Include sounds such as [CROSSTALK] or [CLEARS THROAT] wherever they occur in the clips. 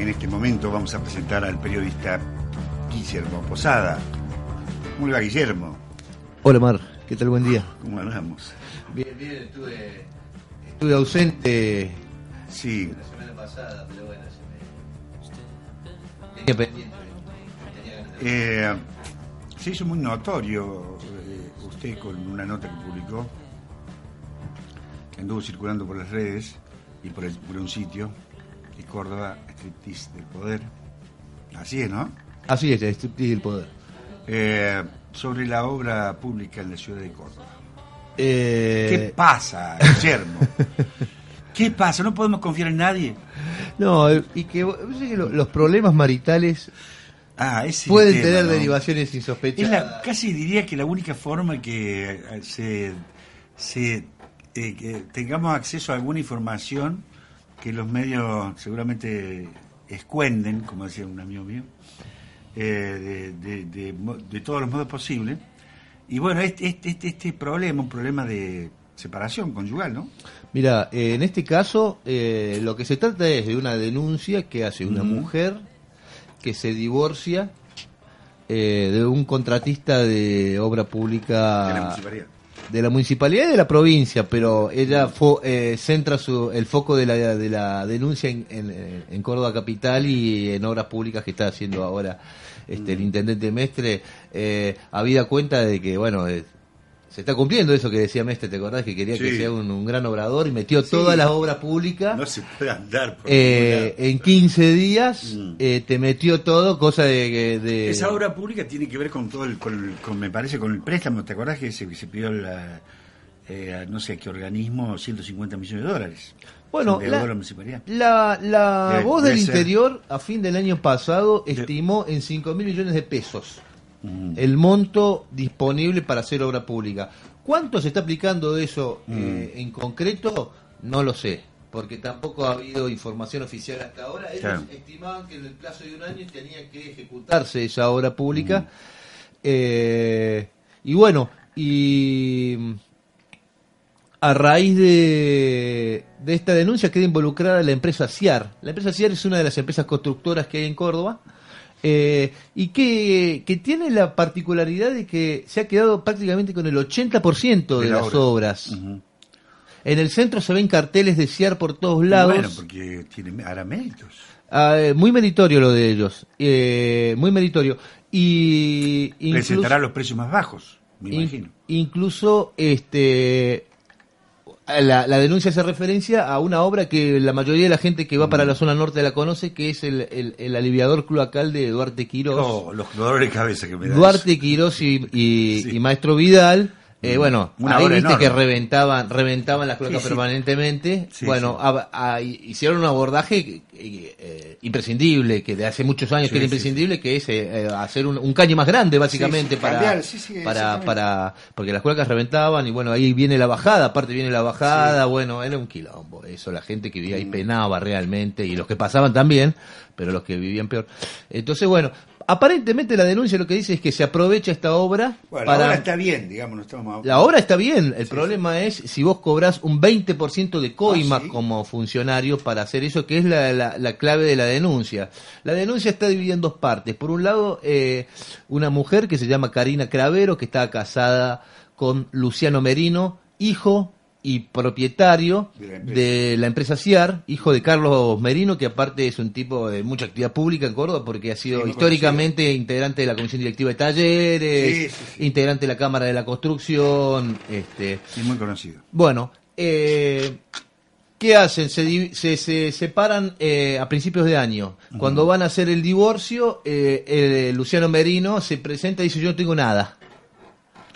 En este momento vamos a presentar al periodista Guillermo Posada. ¿Cómo le va, Guillermo? Hola, Mar. ¿Qué tal? Buen día. ¿Cómo andamos? Bien, bien. Estuve, estuve ausente Sí, la semana pasada, pero bueno, se me... Tenía pendiente. Eh, se hizo muy notorio eh, usted con una nota que publicó, que anduvo circulando por las redes y por, el- por un sitio, Córdoba, Striptease del Poder. Así es, ¿no? Así es, striptease del poder. Eh, sobre la obra pública en la ciudad de Córdoba. Eh, ¿Qué pasa, Guillermo? [LAUGHS] ¿Qué pasa? ¿No podemos confiar en nadie? No, y que, que lo- los problemas maritales Ah, es pueden tema, tener ¿no? derivaciones Es insospechadas. la, casi diría que la única forma que eh, se, se, eh, que tengamos acceso a alguna información que los medios seguramente escuenden, como decía un amigo mío, eh, de, de- de mo- de todos los modos posibles. Y bueno, este, este, este, este problema, un problema de separación conyugal, ¿no? Mira, eh, en este caso, eh, lo que se trata es de una denuncia que hace una mujer que se divorcia eh, de un contratista de obra pública De la municipalidad. De la municipalidad y de la provincia, pero ella fo- eh, centra su, el foco de la, de la denuncia en, en- en Córdoba Capital y en obras públicas que está haciendo ahora este, el intendente Mestre, eh, habida cuenta de que, bueno, eh, se está cumpliendo eso que decía Mestre, ¿te acordás? Que quería que sea un, un gran obrador y metió Sí. todas las obras públicas. No se puede andar por eh, en 15 días Mm. eh, te metió todo, cosa de... de Esa obra pública tiene que ver con todo el, con, con- me parece, con el préstamo. ¿Te acordás que se, pidió la, eh, a no sé qué organismo 150 millones de dólares? Bueno, la- la. La, la Debe- voz del ser. interior a fin del año pasado estimó en 5 mil millones de pesos Mm. el monto disponible para hacer obra pública. ¿Cuánto se está aplicando de eso Mm. eh, en concreto? No lo sé, porque tampoco ha habido información oficial hasta ahora. Ellos estimaban que en el plazo de un año tenía que ejecutarse esa obra pública. Mm. Eh, y bueno, y a raíz de, de esta denuncia queda involucrada la empresa CIAR. La empresa CIAR es una de las empresas constructoras que hay en Córdoba eh, y que, que tiene la particularidad de que se ha quedado prácticamente con el 80% de, De la las obra. obras. En el centro se ven carteles de CIAR por todos lados. Bueno, porque tiene, hará méritos. Ah, eh, muy meritorio lo de ellos. eh, muy meritorio. Y incluso- Presentará los precios más bajos, me In- imagino. incluso este la, la denuncia hace referencia a una obra que la mayoría de la gente que va para Mm. la zona norte la conoce, que es el, el- el aliviador cloacal de Duarte Quirós. Oh, los dolores de cabeza que me da. Duarte Quirós y, y- Sí. y Maestro Vidal. Eh, bueno, Una ahí viste enorme. que reventaban, reventaban las cloacas Sí, sí. permanentemente. Sí, bueno, sí. a- a- hicieron un abordaje eh, eh, imprescindible, que de hace muchos años que era imprescindible, que es eh, eh, hacer un, un caño más grande, básicamente, para, cambiar, para, para, porque las cloacas reventaban y bueno, ahí viene la bajada, aparte viene la bajada, bueno, era un quilombo, eso, la gente que vivía ahí penaba realmente y los que pasaban también, pero los que vivían peor. Entonces, bueno, aparentemente la denuncia lo que dice es que se aprovecha esta obra Bueno, para... la obra está bien, digamos, no estamos... La obra está bien, el problema es si vos cobras un 20% de coimas Ah, ¿sí? como funcionario para hacer eso, que es la, la- la clave de la denuncia. La denuncia está dividida en dos partes. Por un lado, eh, una mujer que se llama Karina Cravero, que está casada con Luciano Merino, hijo y propietario De la empresa. de la empresa CIAR, hijo de Carlos Merino, que aparte es un tipo de mucha actividad pública en Córdoba, porque ha sido Sí, históricamente integrante de la Comisión Directiva de Talleres, Sí, sí, sí. integrante de la Cámara de la Construcción. Este, Sí, muy conocido. bueno, eh, ¿qué hacen? Se, se, se separan eh, a principios de año. Cuando van a hacer el divorcio, eh, el Luciano Merino se presenta y dice: Yo no tengo nada.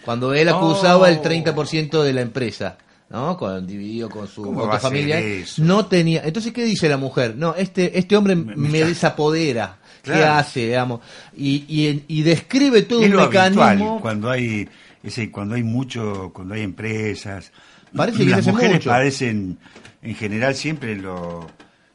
Cuando él acusaba Oh. el 30% de la empresa. ¿No? Con, dividido con su ¿Cómo va a ser familiar. eso? No tenía. Entonces, ¿qué dice la mujer? No, este, este hombre Me- me, desapodera. ¿Qué Claro. hace, digamos? Y, y, y describe todo es un lo mecanismo. cuando hay ese cuando hay mucho cuando hay empresas Parece que las mujeres mucho. padecen en general siempre en, lo-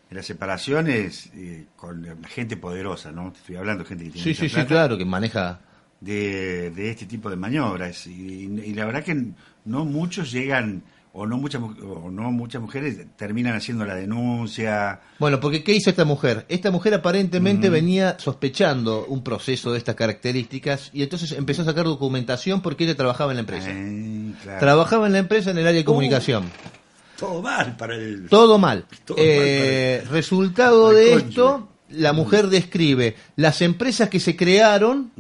en las separaciones eh, con la gente poderosa no estoy hablando de gente que tiene Sí, sí, sí, claro, que maneja. de, de este tipo de maniobras y, y la verdad que no muchos llegan o no muchas mu- o no muchas mujeres terminan haciendo la denuncia Bueno, porque ¿qué hizo esta mujer? Esta mujer aparentemente venía sospechando un proceso de estas características y entonces empezó a sacar documentación porque ella trabajaba en la empresa. Eh, claro. Trabajaba en la empresa en el área de comunicación. todo mal para el Todo mal. Todo Eh, mal resultado para el de esto, la mujer describe las empresas que se crearon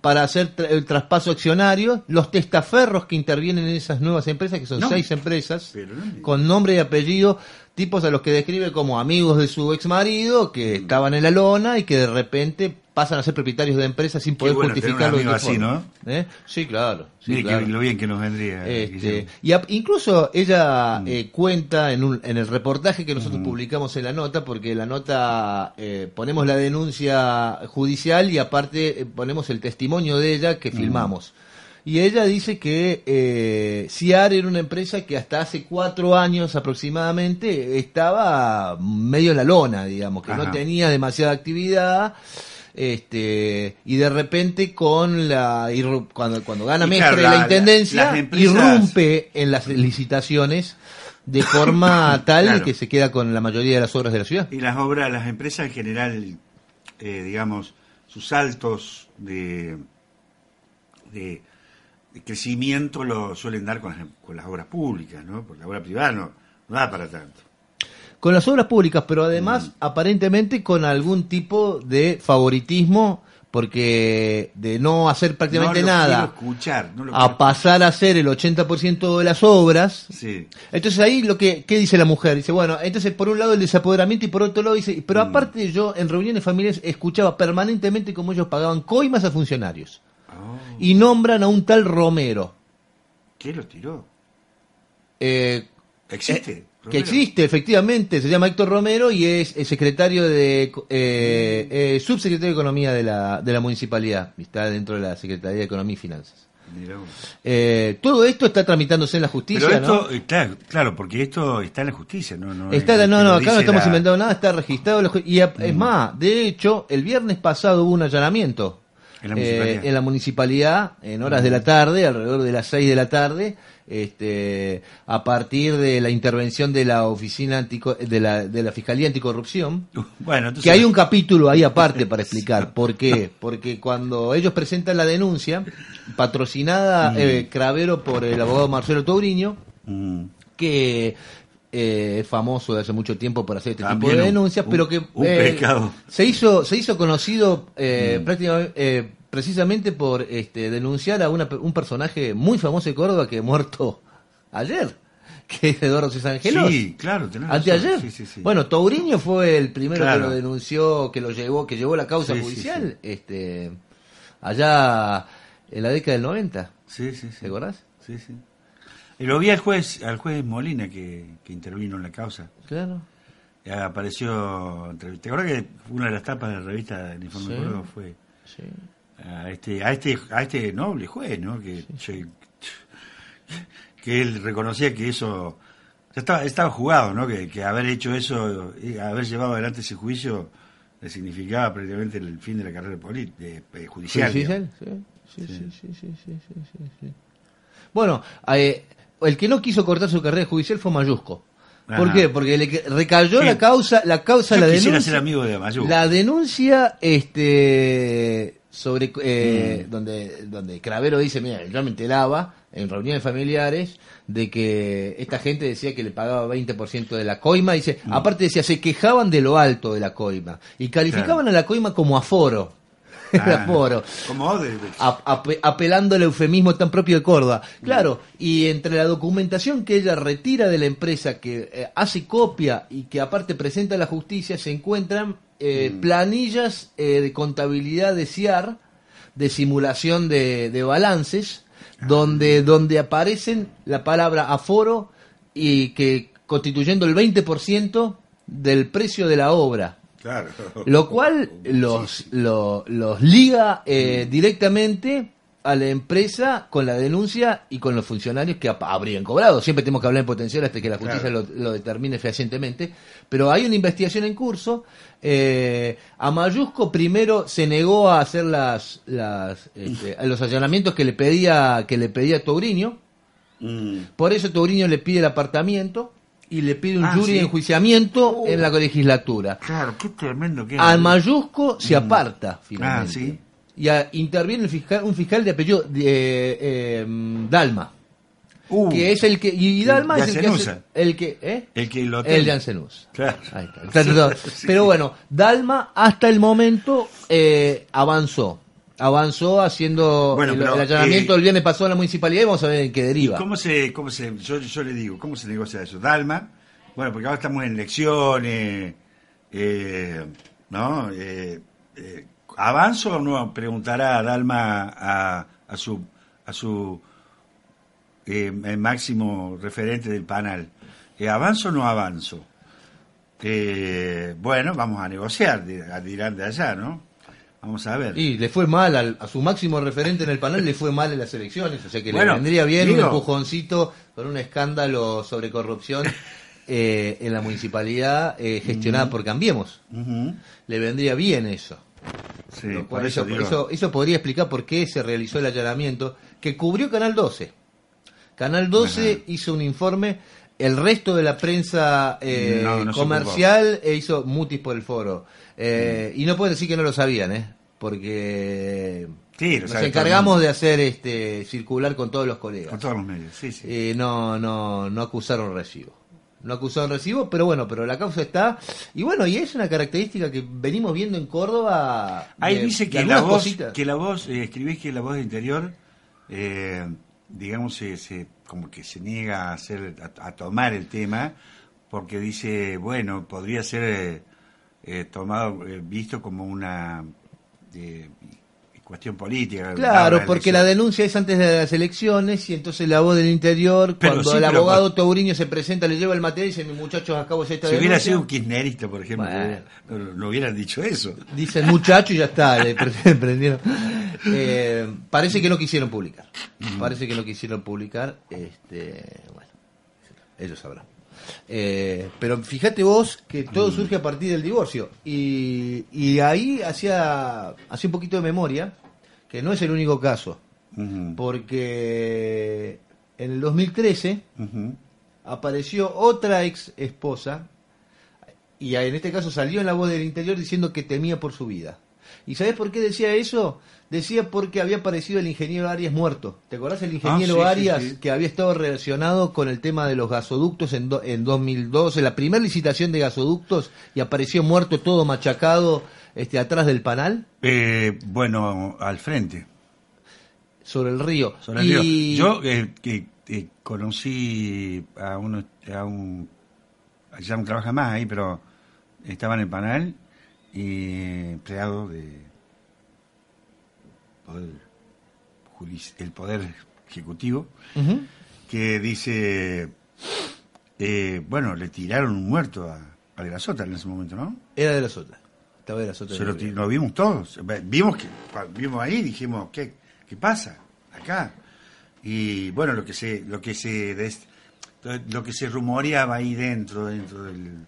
para hacer tra- el traspaso accionario, los testaferros que intervienen en esas nuevas empresas, que son No. seis empresas, no con nombre y apellido, tipos a los que describe como amigos de su ex marido, que estaban en la lona y que de repente pasan a ser propietarios de empresas sin poder bueno justificarlo. de así, forma. ¿Eh? Sí, claro. sí, Mire que claro. lo bien que nos vendría. Este, Guillermo. y a- incluso ella Mm. eh, cuenta en, un- en el reportaje que nosotros publicamos en la nota, porque la nota eh, ponemos la denuncia judicial y aparte eh, ponemos el testimonio de ella Mm. que filmamos. Y ella dice que eh, CIAR era una empresa que hasta hace cuatro años aproximadamente estaba medio en la lona, digamos, que no tenía demasiada actividad. Este, y de repente con la cuando cuando gana Mestre claro, la, intendencia empresas- irrumpe en las licitaciones de [LAUGHS] forma tal Claro. que se queda con la mayoría de las obras de la ciudad. Y las obras, las empresas en general, eh, digamos, sus saltos de, de, de crecimiento lo suelen dar con las, con las obras públicas, ¿no? Porque la obra privada no, no da para tanto. Con las obras públicas, pero Mm. además aparentemente con algún tipo de favoritismo porque de no hacer prácticamente no lo nada quiero escuchar, no lo a pasar a hacer el 80% de las obras Sí. Entonces ahí lo que ¿qué dice la mujer, dice, bueno, entonces por un lado el desapoderamiento y por otro lado dice, pero Mm. aparte yo en reuniones familiares escuchaba permanentemente cómo ellos pagaban coimas a funcionarios Oh, y nombran a un tal Romero, ¿Qué lo tiró? eh, ¿Existe? eh, que existe efectivamente, se llama Héctor Romero y es, el secretario de eh, eh, subsecretario de Economía de la, de la municipalidad, está dentro de la Secretaría de Economía y Finanzas. Eh, todo esto está tramitándose en la justicia, Pero ¿no? esto, eh, claro, claro, porque esto está en la justicia, ¿no? no Está, es- no, no, lo acá no estamos la- inventando nada, está registrado. la Y a- es más, de hecho, el viernes pasado hubo un allanamiento En la eh, municipalidad. en la municipalidad, en horas de la tarde, alrededor de las 6 de la tarde, este, a partir de la intervención de la oficina antico- de la, de la Fiscalía Anticorrupción. [LAUGHS] Bueno, entonces, Que hay un capítulo ahí aparte para [LAUGHS] explicar. ¿Por qué? Porque cuando ellos presentan la denuncia, patrocinada eh, Cravero por el abogado Marcelo Touriño, Mm. que eh, es famoso de hace mucho tiempo por hacer este También tipo de un- denuncias, un- pero que un eh, se hizo se hizo conocido eh, Mm. prácticamente precisamente por este denunciar a una, un personaje muy famoso de Córdoba que muerto [LAUGHS] ayer, que es Eduardo César Angelos. Sí, claro, tenés. Anteayer. Sí, sí, sí. Bueno, Touriño fue el primero Claro. que lo denunció, que lo llevó, que llevó la causa Sí, sí, judicial, este allá en la década del 90. Sí, sí, sí. ¿Te acordás? Sí, sí. Y lo vi al juez, al juez Molina que, que intervino en la causa. Claro. Eh, Apareció, ¿te acuerdas que una de las tapas de la revista del Informe Sí. Córdoba fue Sí. A este, a este, a este noble juez, ¿no? Que, que él reconocía que eso ya estaba, estaba jugado, ¿no? Que, que haber hecho eso, haber llevado adelante ese juicio, le significaba prácticamente el fin de la carrera política, judicial. sí. Sí, sí, sí, sí, sí, sí, sí, sí. Bueno, eh, el que no quiso cortar su carrera judicial fue Mayusco. ¿Por Ajá. qué? Porque le recayó Sí. la causa, la causa, Yo la denuncia. ser amigo de. La denuncia, este, sobre, eh, Mm. donde, donde Cravero dice, mira, yo me enteraba en reuniones familiares de que esta gente decía que le pagaba 20% de la coima, dice, Mm. aparte decía, se quejaban de lo alto de la coima y calificaban a la coima como aforo. [LAUGHS] El Ah, aforo. Como ap- apelando al eufemismo tan propio de Córdoba. Claro, y entre la documentación que ella retira de la empresa, que eh, hace copia y que aparte presenta a la justicia, se encuentran eh, planillas eh, de contabilidad de CIAR, de simulación de, de balances, donde, donde aparecen la palabra aforo y que constituyendo el 20% del precio de la obra. Claro. Lo cual los, lo- los liga eh, directamente a la empresa con la denuncia y con los funcionarios que habrían cobrado. Siempre tenemos que hablar en potencial hasta que la justicia Claro. lo, lo determine fehacientemente. Pero hay una investigación en curso. Eh, a Mayusco primero se negó a hacer las, las, este, a los allanamientos que le pedía que le pedía Touriño. Mm. Por eso Touriño le pide el apartamiento y le pide un Ah, jury sí. de enjuiciamiento Oh. en la legislatura. Claro, qué tremendo que. Al Mayusco se aparta finalmente. Ah, sí. Y a- interviene el fiscal, un fiscal de apellido de, eh, eh, Dalma. Uh, que es el que. Y Dalma es el que. hace- el que ¿eh? El que lo El de Ancenús. Claro. Ahí está. [LAUGHS] Pero bueno, Dalma hasta el momento eh, avanzó. Avanzó haciendo Bueno, el, pero, el allanamiento eh, el viernes pasado en la municipalidad y vamos a ver en qué ¿Y deriva. ¿Cómo se, cómo se, yo, yo le digo, cómo se negocia eso? Dalma, bueno, porque ahora estamos en elecciones, eh, ¿no? Eh, eh, ¿Avanzo o no? Preguntará Dalma a, a su, a su eh, el máximo referente del panel. Eh, ¿Avanzo o no avanzo? Bueno, vamos a negociar, di- dirán de allá, ¿no? Vamos a ver. Y le fue mal al- a su máximo referente en el panel, le fue mal en las elecciones, o sea que Bueno, le vendría bien un empujoncito con un escándalo sobre corrupción [LAUGHS] eh, en la municipalidad eh, gestionada por Cambiemos. Le vendría bien eso. Sí, por eso, eso, eso- eso podría explicar por qué se realizó el allanamiento que cubrió Canal 12. Canal 12 Ajá. hizo un informe, el resto de la prensa eh, No, no se comercial e hizo mutis por el foro. Eh, Y no pueden decir que no lo sabían, ¿eh? porque Sí, nos encargamos de hacer este circular con todos los colegas. Con todos los medios, sí, sí. Eh, no, no, no acusaron recibo. No acusaron recibo, pero bueno, pero la causa está. Y bueno, y es una característica que venimos viendo en Córdoba. Ahí de- dice que la voz, que la voz, eh, escribís que la voz de interior, eh, digamos, se, se- como que se niega a hacer, a, a tomar el tema, porque dice, bueno, podría ser eh, eh, tomado, eh, visto como una eh, cuestión política. Claro, porque la denuncia es antes de las elecciones y entonces la voz del interior, Pero cuando sí, el abogado cuando- Tauriño se presenta, le lleva el material y dice, mis muchachos, acabo de esta Si hubiera denuncia". sido un kirchnerista, por ejemplo, Bueno. no, no hubieran dicho eso. Dice el muchacho y ya está, le pre- [LAUGHS] prendieron. Eh, parece que no quisieron publicar. Parece que no quisieron publicar. Este, bueno, ellos sabrán. Eh, pero fíjate vos que todo surge a partir del divorcio. Y, y ahí hacía, hacía un poquito de memoria, que no es el único caso. Porque en el 2013 ujú. apareció otra ex esposa y en este caso salió en la voz del interior diciendo que temía por su vida. ¿Y sabes por qué decía eso? Decía porque había aparecido el ingeniero Arias muerto. ¿Te acordás el ingeniero Ah, sí, Arias sí. que había estado relacionado con el tema de los gasoductos en, do- en 2012, la primera licitación de gasoductos y apareció muerto todo machacado este, atrás del panal Eh, bueno, al frente. sobre el río? Sobre el y... río. Yo eh, que, eh, conocí a uno, a un, ya no trabaja más ahí, pero estaba en el panel y empleado de poder, el poder ejecutivo que dice, eh, bueno, le tiraron un muerto a, a De la Sota en ese momento, ¿no? Era de la Sota. Estaba de la Sota. Lo, vimos todos. Vimos que vimos ahí dijimos, ¿qué, ¿qué pasa acá? Y bueno, lo que se lo que se des- lo que se rumoreaba ahí dentro dentro del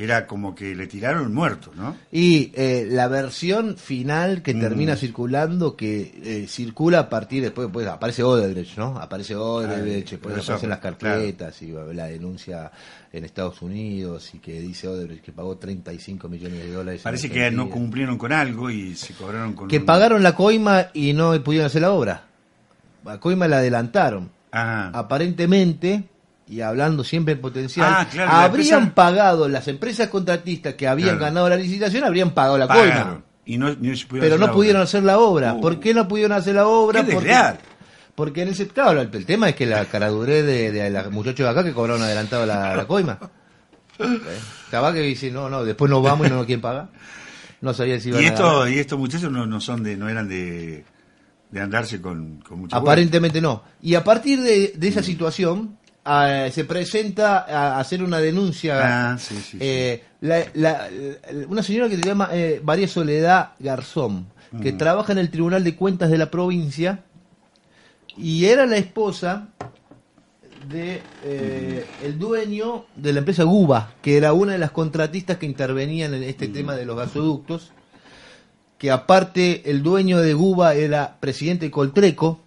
era como que le tiraron muerto, ¿no? Y eh, la versión final que Mm. termina circulando, que eh, circula a partir después, pues aparece Odebrecht, ¿no? Aparece Odebrecht, Ah, después aparecen las claro. carpetas y la denuncia en Estados Unidos y que dice Odebrecht que pagó 35 millones de dólares. Parece que no cumplieron con algo y se cobraron con Que un- pagaron la coima y no pudieron hacer la obra. La coima la adelantaron. Ah, Aparentemente, y hablando siempre en potencial, Ah, claro, habrían empresa- pagado, las empresas contratistas que habían Claro. ganado la licitación, habrían pagado la coima. Y no, pero no pudieron obra. hacer la obra. Uh. ¿Por qué no pudieron hacer la obra? Qué porque, porque en ese claro, el, el tema es que la caraduré de, de los muchachos de acá que cobraron adelantado la, la coima. [LAUGHS] Capaz que dice, no, no, después nos vamos y no nos quieren pagar. No sabía si iban Y a esto y estos muchachos no, no son de no eran de, de andarse con, con mucha Aparentemente no. Y a partir de, de esa situación, se presenta a hacer una denuncia. Ah, sí, sí, sí. Eh, la- la- la- una señora que se llama eh, María Soledad Garzón, que trabaja en el Tribunal de Cuentas de la provincia y era la esposa de eh, el dueño de la empresa Guba, que era una de las contratistas que intervenían en este tema de los gasoductos, que aparte el dueño de Guba era presidente de Coltreco,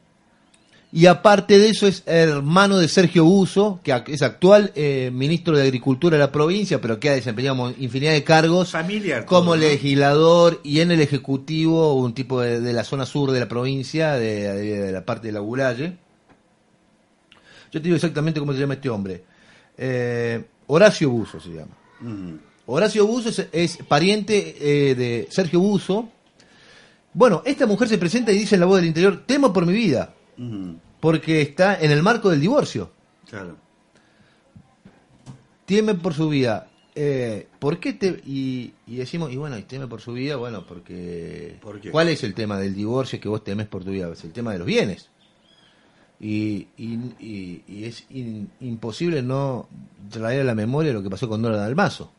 y aparte de eso es hermano de Sergio Buzo, que es actual eh, ministro de Agricultura de la provincia, pero que ha desempeñado infinidad de cargos Familiar como todo, ¿no? legislador y en el Ejecutivo, un tipo de, de la zona sur de la provincia, de, de- de la parte de la Gulaye. Yo te digo exactamente cómo se llama este hombre. Eh, Horacio Buzo se llama. Mm. Horacio Buzo es, es pariente eh, de Sergio Buzo. Bueno, esta mujer se presenta y dice en la voz del interior, temo por mi vida, Mm. porque está en el marco del divorcio. Claro. Teme por su vida. Eh, ¿Por qué te.? Y, y decimos, y bueno, y teme por su vida, bueno, porque. ¿Por qué? ¿Cuál es el tema del divorcio que vos temes por tu vida? Es el tema de los bienes. Y, y, y- y es in- imposible no traer a la memoria lo que pasó con Dora Dalmazo,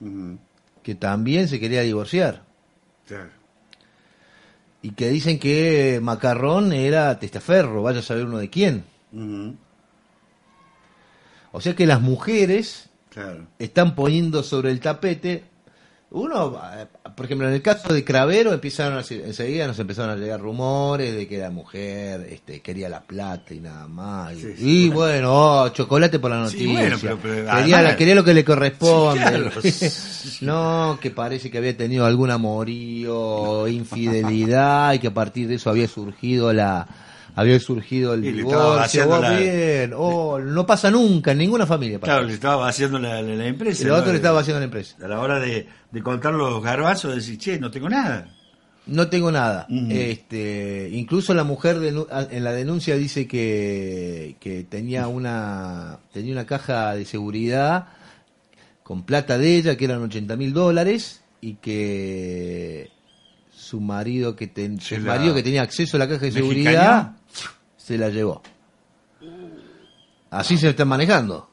Mm. que también se quería divorciar. Claro. Y que dicen que Macarrón era testaferro, vaya a saber uno de quién. O sea que las mujeres Claro. están poniendo sobre el tapete. Uno, eh, por ejemplo, en el caso de Cravero, empezaron a, enseguida nos empezaron a llegar rumores de que la mujer este, quería la plata y nada más. Y, Sí, sí, y bueno, oh, chocolate por la Sí, noticia. bueno, pero- pero quería, además- la- quería lo que le corresponde. Claro. [LAUGHS] no, que parece que había tenido algún amorío, infidelidad y que a partir de eso había surgido la había surgido el Y divorcio. la- bien, oh, no pasa nunca en ninguna familia. pasa Claro, le estaba haciendo la, la, la empresa. ¿no? otro le estaba haciendo a la empresa. A la hora de, de contar los garbazos, decir, che, no tengo nada. No tengo nada. Ujú. Este, incluso la mujer en la denuncia dice que, que tenía una tenía una caja de seguridad con plata de ella que eran 80 mil dólares y que su marido que ten- el la- marido que tenía acceso a la caja de seguridad se la llevó. Así se están manejando.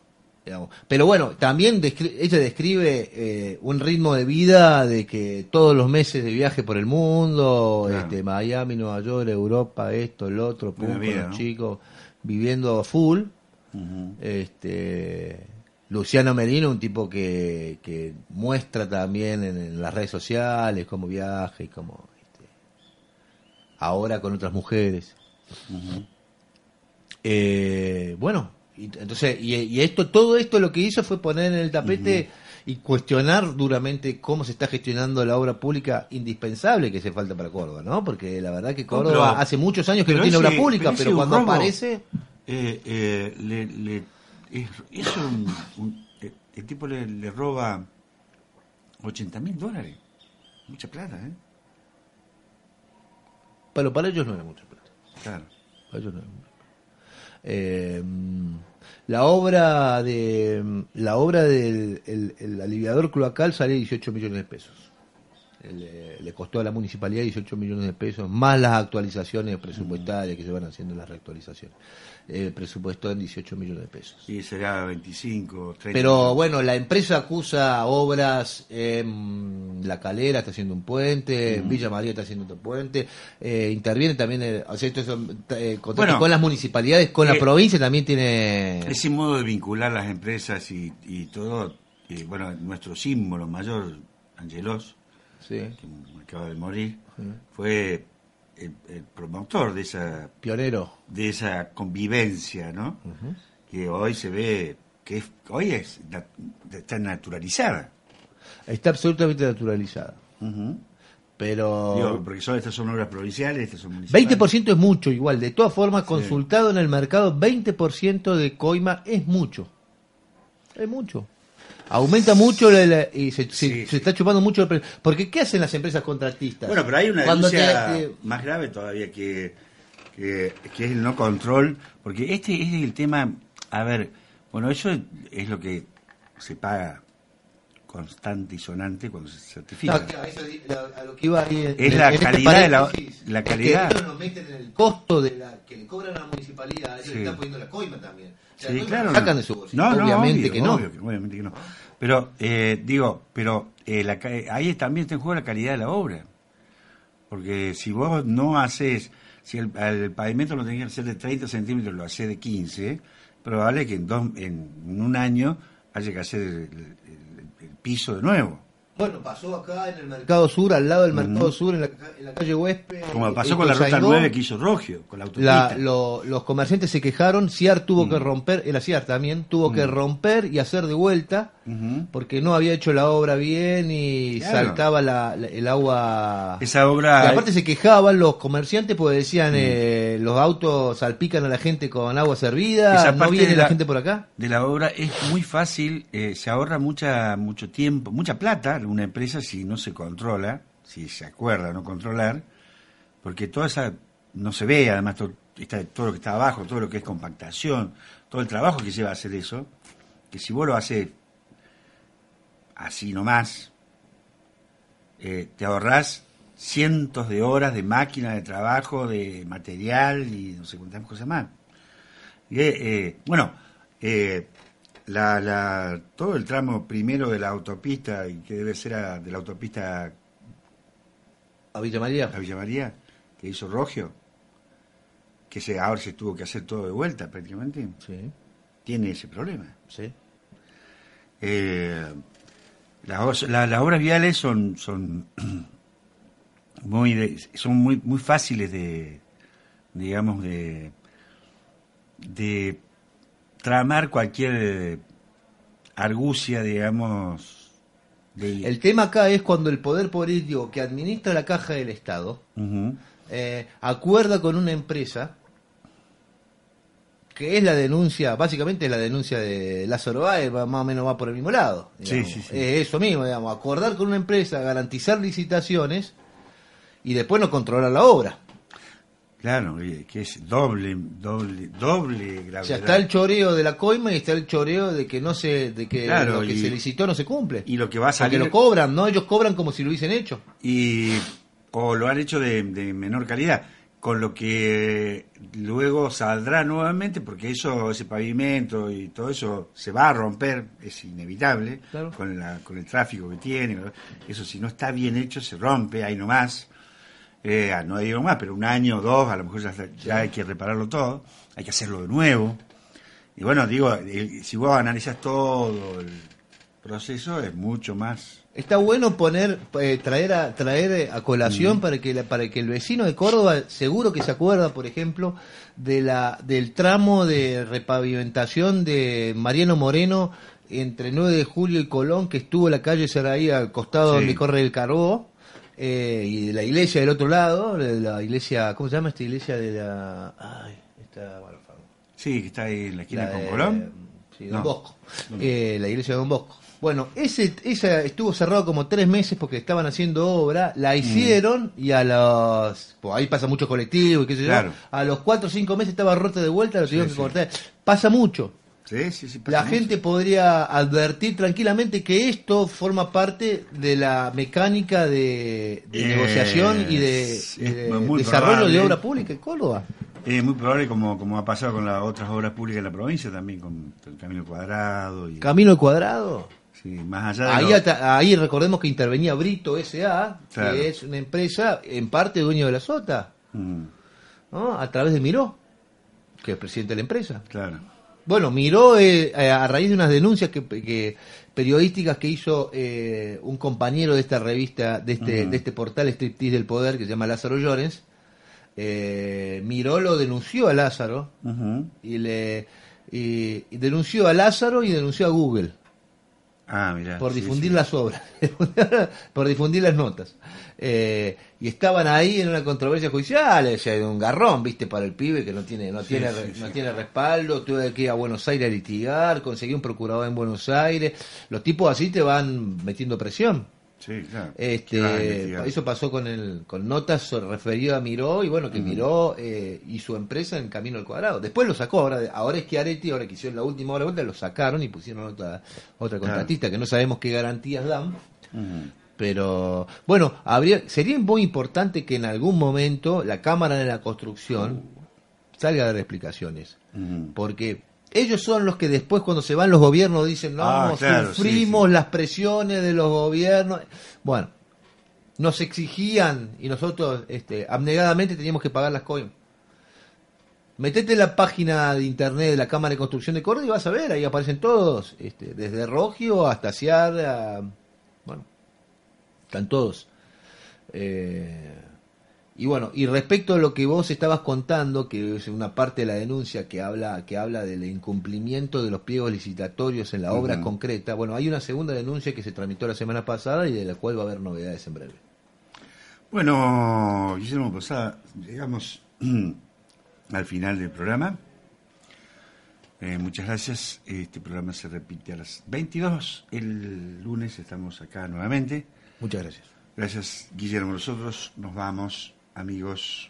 digamos. Pero bueno, también descri- ella describe eh, un ritmo de vida de que todos los meses de viaje por el mundo, Claro. este, Miami, Nueva York, Europa, esto, el otro, con vida, los ¿no? chicos, viviendo full. Este, Luciano Merino, un tipo que, que muestra también en, en las redes sociales cómo viaja y cómo este, ahora con otras mujeres. Eh, bueno, y, entonces, y, y esto, todo esto lo que hizo fue poner en el tapete y cuestionar duramente cómo se está gestionando la obra pública indispensable que hace falta para Córdoba, ¿no? Porque la verdad que No, Córdoba pero- hace muchos años que no tiene ese- obra pública, pero cuando aparece, Eh, eh, le, le- es, es un, un- eh, el tipo le, le roba 80 mil dólares. Mucha plata, ¿eh? pero para ellos no era mucho plata. Claro. Para ellos no era mucho plata. Eh, la obra de la obra del el, el aliviador cloacal sale 18 millones de pesos. Le, le costó a la municipalidad 18 millones de pesos, más las actualizaciones presupuestarias que se van haciendo las reactualizaciones. Eh, presupuestó en 18 millones de pesos. Y será 25, 30. Pero bueno, la empresa acusa obras en La Calera, está haciendo un puente, en Villa María está haciendo otro puente, eh, interviene también, eh, o sea, esto eh, Bueno, con las municipalidades, con la provincia también tiene... Ese modo de vincular las empresas y, y todo, y bueno, nuestro símbolo mayor, Angelos, Sí, que acaba de morir, fue el, el promotor de esa pionero. de esa convivencia, ¿no? Que hoy se ve que es- hoy es está naturalizada. Está absolutamente naturalizada. Pero... Digo, porque son, estas son obras provinciales, estas son municipales. 20% es mucho igual, de todas formas, consultado en el mercado, 20% de coima es mucho. Es mucho. Aumenta mucho la- la- y se, se- Sí, se sí. está chupando mucho el precio. Porque ¿qué hacen las empresas contratistas? Bueno, pero hay una denuncia te- te- más grave todavía que, que, que es el no control, porque este es el tema, a ver, bueno, eso es lo que se paga constante y sonante cuando se certifica. No, claro, eso di- a- lo que iba ahí Es la este calidad de la- paréntesis, la es que calidad. nos meten en el costo de la que le cobran a la municipalidad, ellos Sí. le están poniendo la coima también. O sea, Sí, la claro. la sacan no. de su bolsillo. No, no, obviamente obvio, que no. obvio obviamente que no. Pero, eh, digo, pero eh, la ahí también está en juego la calidad de la obra. Porque si vos no haces, si el, el pavimento lo tenías que hacer de 30 centímetros, lo haces de 15, probable que en, dos, en un año haya que hacer piso de nuevo. Bueno, pasó acá en el Mercado Sur, al lado del Mercado Sur, en la, en la calle Huespe. Como pasó con la ruta Ituzaingó. 9 que hizo Rogio, con la autopista. La- lo- los comerciantes se quejaron, Ciar tuvo Mm. que romper, el Ciar también, tuvo que romper y hacer de vuelta porque no había hecho la obra bien y Claro. saltaba la- el agua. Esa obra... Y aparte se quejaban los comerciantes porque decían eh, los autos salpican a la gente con agua servida, Esa no viene la- gente por acá. de la obra es muy fácil, eh, se ahorra mucha mucho tiempo, mucha plata una empresa si no se controla, si se acuerda no controlar, porque toda esa no se ve, además todo, está, todo lo que está abajo, todo lo que es compactación, todo el trabajo que lleva a hacer eso, que si vos lo haces así nomás, eh, te ahorrás cientos de horas de máquina de trabajo, de material y no sé cuántas cosas más. Eh, eh, bueno, eh, la, la, todo el tramo primero de la autopista, y que debe ser a- de la autopista A Villa María. a Villa María, que hizo Rogio, que se, ahora se tuvo que hacer todo de vuelta prácticamente, Sí, tiene ese problema. sí. Eh, las, la- las obras viales son son [CLEARS THROAT] muy de- son muy muy fáciles de digamos de de tramar cualquier eh, argucia digamos de El tema acá es cuando el poder político que administra la caja del Estado eh, acuerda con una empresa que es la denuncia, básicamente es la denuncia de Lázaro Báez, más o menos va por el mismo lado. Sí, sí, sí. Es eso mismo, digamos, acordar con una empresa, garantizar licitaciones y después no controlar la obra. Claro que es doble doble doble O gravedad sea, está el choreo de la coima y está el choreo de que no se, de que Claro, lo que y- se licitó no se cumple. y lo que va a O salir lo cobran, ¿no? Ellos cobran como si lo hubiesen hecho. y o lo han hecho de, de menor calidad con lo que luego saldrá nuevamente porque eso ese pavimento y todo eso se va a romper es inevitable Claro. con la con el tráfico que tiene eso si no está bien hecho se rompe ahí nomás eh, no digo más pero un año o dos a lo mejor ya, ya hay que repararlo todo hay que hacerlo de nuevo. Y bueno digo el- si vos analizas todo el proceso es mucho más. Está bueno poner, eh, traer a, traer a colación para que la- para que el vecino de Córdoba seguro que se acuerda, por ejemplo, de la del tramo de repavimentación de Mariano Moreno entre 9 de julio y Colón, que estuvo en la calle Saraí al costado Sí. donde corre el Carbó, eh, y la iglesia del otro lado, la iglesia, ¿cómo se llama esta iglesia de la? Ay, esta, bueno, sí que está ahí en la esquina la con de- Colón Sí, Don No. Bosco. Eh, la iglesia de Don Bosco. Bueno, ese, esa estuvo cerrado como tres meses porque estaban haciendo obra, la Mm. hicieron y a los... pues ahí pasa mucho colectivo y qué sé Claro. yo. A los cuatro o cinco meses estaba rota de vuelta, lo tuvieron Sí, que sí. cortar. Pasa mucho. Sí, sí, sí. La gente podría advertir tranquilamente que esto forma parte de la mecánica de, de Eh, negociación y de, desarrollo de obra pública en Córdoba. Es muy probable, como, como ha pasado con las otras obras públicas en la provincia también, con el Camino Cuadrado. Y, Camino cuadrado. sí, más allá de. Ahí, lo- ahí recordemos que intervenía Brito S.A., Claro. que es una empresa en parte dueño de la Sota, Mm, ¿no? a través de Miró, que es presidente de la empresa. claro. Bueno, Miró, eh, a raíz de unas denuncias que, que- periodísticas que hizo eh, un compañero de esta revista, de este, de este portal Striptease del Poder, que se llama Lázaro Llorens, eh, Miró lo denunció a Lázaro, y le y- y denunció a Lázaro y denunció a Google. Ah, mira. por difundir las obras, [LAUGHS] por difundir las notas. Eh, y estaban ahí en una controversia judicial, o sea, un garrón, viste, para el pibe que no tiene, no Sí, tiene, no tiene respaldo, tuve que ir a Buenos Aires a litigar, conseguí un procurador en Buenos Aires, los tipos así te van metiendo presión. Sí, claro. Este, Ah, eso pasó con el con notas referido a Miró y bueno que Miró eh, y su empresa en Camino al Cuadrado. Después lo sacó, ahora ahora es Chiaretti, ahora que hicieron la última hora de vuelta lo sacaron y pusieron otra otra contratista que no sabemos qué garantías dan. Pero bueno, habría sería muy importante que en algún momento la Cámara de la Construcción salga a dar explicaciones, porque ellos son los que después cuando se van los gobiernos dicen, no, Ah, claro, sufrimos sí, sí. las presiones de los gobiernos. Bueno, nos exigían y nosotros este, abnegadamente teníamos que pagar las coimas. Metete en la página de internet de la Cámara de Construcción de Córdoba y vas a ver, ahí aparecen todos, este, desde Rogio hasta Ciar, a- bueno, están todos. Eh, y bueno, y respecto a lo que vos estabas contando, que es una parte de la denuncia que habla, que habla del incumplimiento de los pliegos licitatorios en la obra concreta, bueno, hay una segunda denuncia que se tramitó la semana pasada y de la cual va a haber novedades en breve. Bueno, Guillermo Posada, llegamos [CLEARS THROAT] al final del programa. Eh, muchas gracias. Este programa se repite a las 22. El lunes estamos acá nuevamente. Muchas gracias. Gracias, Guillermo. Nosotros nos vamos, amigos.